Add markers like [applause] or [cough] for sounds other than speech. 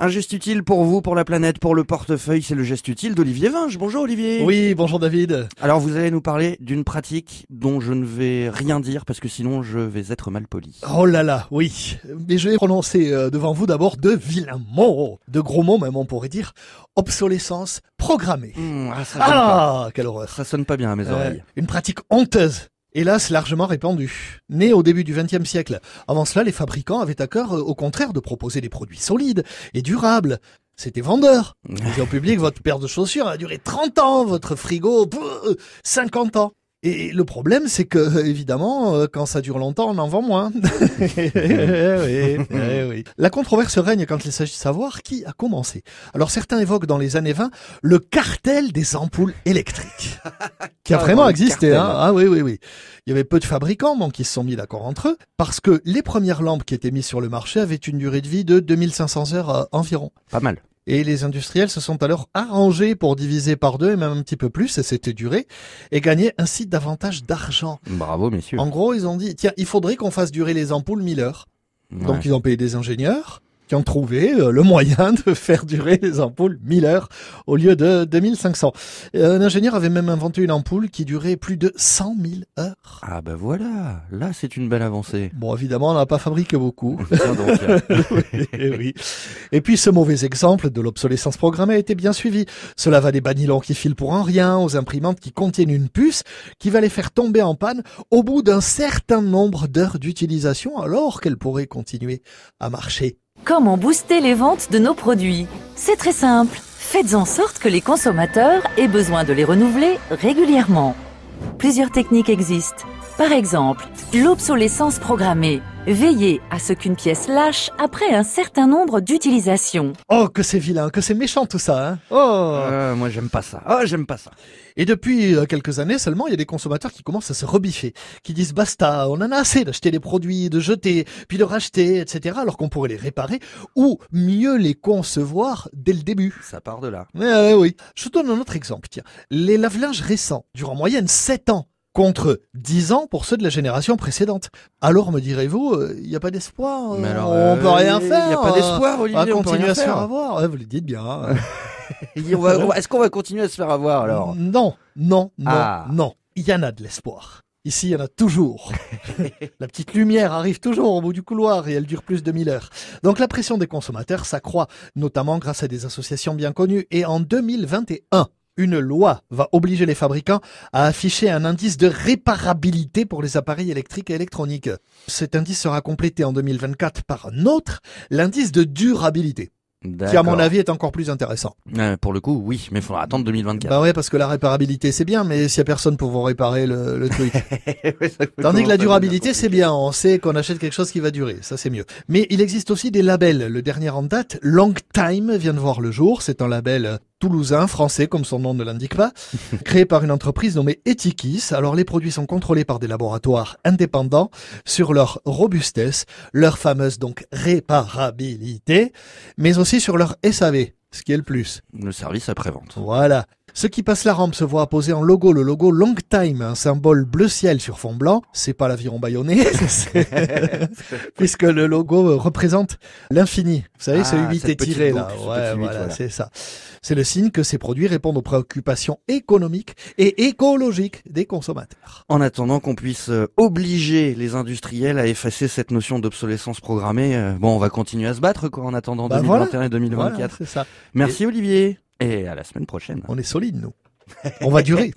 Un geste utile pour vous, pour la planète, pour le portefeuille, c'est le geste utile d'Olivier Vinge. Bonjour Olivier. Oui, bonjour David. Alors vous allez nous parler d'une pratique dont je ne vais rien dire parce que sinon je vais être mal poli. Oh là là, oui. Mais je vais prononcer euh, devant vous d'abord de vilains mots, de gros mots même on pourrait dire, obsolescence programmée. Mmh, ah, ça. Ah, quelle horreur. ça sonne pas bien à mes Euh, oreilles. une pratique honteuse. Hélas, largement répandue. Née au début du XXe siècle. Avant cela, les fabricants avaient à cœur, euh, au contraire, de proposer des produits solides et durables. C'était vendeur. Vous au public, votre paire de chaussures a duré 30 ans, votre frigo, pff, euh, 50 ans. Et le problème, c'est que, euh, évidemment, euh, quand ça dure longtemps, on en vend moins. [laughs] Eh oui, eh oui. La controverse règne quand il s'agit de savoir qui a commencé. Alors certains évoquent dans les années 20 le cartel des ampoules électriques, [laughs] qui a Carrément vraiment existé. Hein ah oui, oui, oui. Il y avait peu de fabricants, donc ils se sont mis d'accord entre eux, parce que les premières lampes qui étaient mises sur le marché avaient une durée de vie de 2500 heures euh, environ. Pas mal. Et les industriels se sont alors arrangés pour diviser par deux et même un petit peu plus, et c'était duré, et gagner ainsi davantage d'argent. Bravo messieurs. En gros, ils ont dit, tiens, il faudrait qu'on fasse durer les ampoules 1000 heures. Donc ils ont payé des ingénieurs qui ont trouvé euh, le moyen de faire durer les ampoules 1000 heures au lieu de 2500. Euh, Un ingénieur avait même inventé une ampoule qui durait plus de 100 000 heures. Ah bah voilà, là c'est une belle avancée. Bon, évidemment, on n'a pas fabriqué beaucoup. [laughs] Donc, [laughs] Eh oui. Et puis ce mauvais exemple de l'obsolescence programmée a été bien suivi. Cela va des banylons qui filent pour un rien, aux imprimantes qui contiennent une puce qui va les faire tomber en panne au bout d'un certain nombre d'heures d'utilisation alors qu'elles pourraient continuer à marcher. Comment booster les ventes de nos produits C'est très simple. Faites en sorte que les consommateurs aient besoin de les renouveler régulièrement. Plusieurs techniques existent. Par exemple, l'obsolescence programmée. Veillez à ce qu'une pièce lâche après un certain nombre d'utilisations. Oh, que c'est vilain, que c'est méchant tout ça. Hein oh. euh, moi j'aime pas ça. Ah j'aime pas ça. Et depuis euh, quelques années seulement, il y a des consommateurs qui commencent à se rebiffer, qui disent basta, on en a assez d'acheter des produits, de jeter, puis de racheter, etc. Alors qu'on pourrait les réparer ou mieux les concevoir dès le début. Ça part de là. Eh oui. Je vous donne un autre exemple. Tiens, les lave-linges récents durent en moyenne 7 ans contre 10 ans pour ceux de la génération précédente. Alors me direz-vous, euh, il n'y a pas d'espoir, Mais euh, alors, on peut euh, rien y a faire. pas euh, d'espoir, on Olivier, va on peut continuer rien à se faire faire. avoir. Ouais, vous le dites bien. [laughs] hein. On on Est-ce qu'on va continuer à se faire avoir alors? Non, non, non, Ah. non. Il y en a de l'espoir. Ici, il y en a toujours. [laughs] la petite lumière arrive toujours au bout du couloir et elle dure plus de 1000 heures. Donc la pression des consommateurs s'accroît, notamment grâce à des associations bien connues. Et en 2021, une loi va obliger les fabricants à afficher un indice de réparabilité pour les appareils électriques et électroniques. Cet indice sera complété en 2024 par un autre, l'indice de durabilité, qui à mon avis est encore plus intéressant. Euh, pour le coup, oui, mais il faudra attendre 2024. Bah ouais, parce que la réparabilité c'est bien, mais s'il y a personne pour vous réparer le, le truc. [laughs] Tandis que la durabilité c'est bien, on sait qu'on achète quelque chose qui va durer, ça c'est mieux. Mais il existe aussi des labels. Le dernier en date, Long Time, vient de voir le jour. C'est un label toulousain, français comme son nom ne l'indique pas, [laughs] créé par une entreprise nommée Etikis. Alors les produits sont contrôlés par des laboratoires indépendants sur leur robustesse, leur fameuse donc réparabilité, mais aussi sur leur SAV, ce qui est le plus. Le service après-vente. Voilà. Ceux qui passent la rampe se voient apposer en logo le logo Long Time, un symbole bleu ciel sur fond blanc. C'est pas l'aviron [laughs] c'est- [laughs] puisque le logo euh, représente l'infini. Vous savez, Ah, ce 8 cette étiré là. Ouais, voilà, voilà. c'est ça. C'est le signe que ces produits répondent aux préoccupations économiques et écologiques des consommateurs. En attendant qu'on puisse euh, obliger les industriels à effacer cette notion d'obsolescence programmée, euh, bon, on va continuer à se battre quoi en attendant Bah 2021 et Voilà, 2024. c'est ça. Merci Olivier et à la semaine prochaine. On est solide, nous. On va durer. [laughs]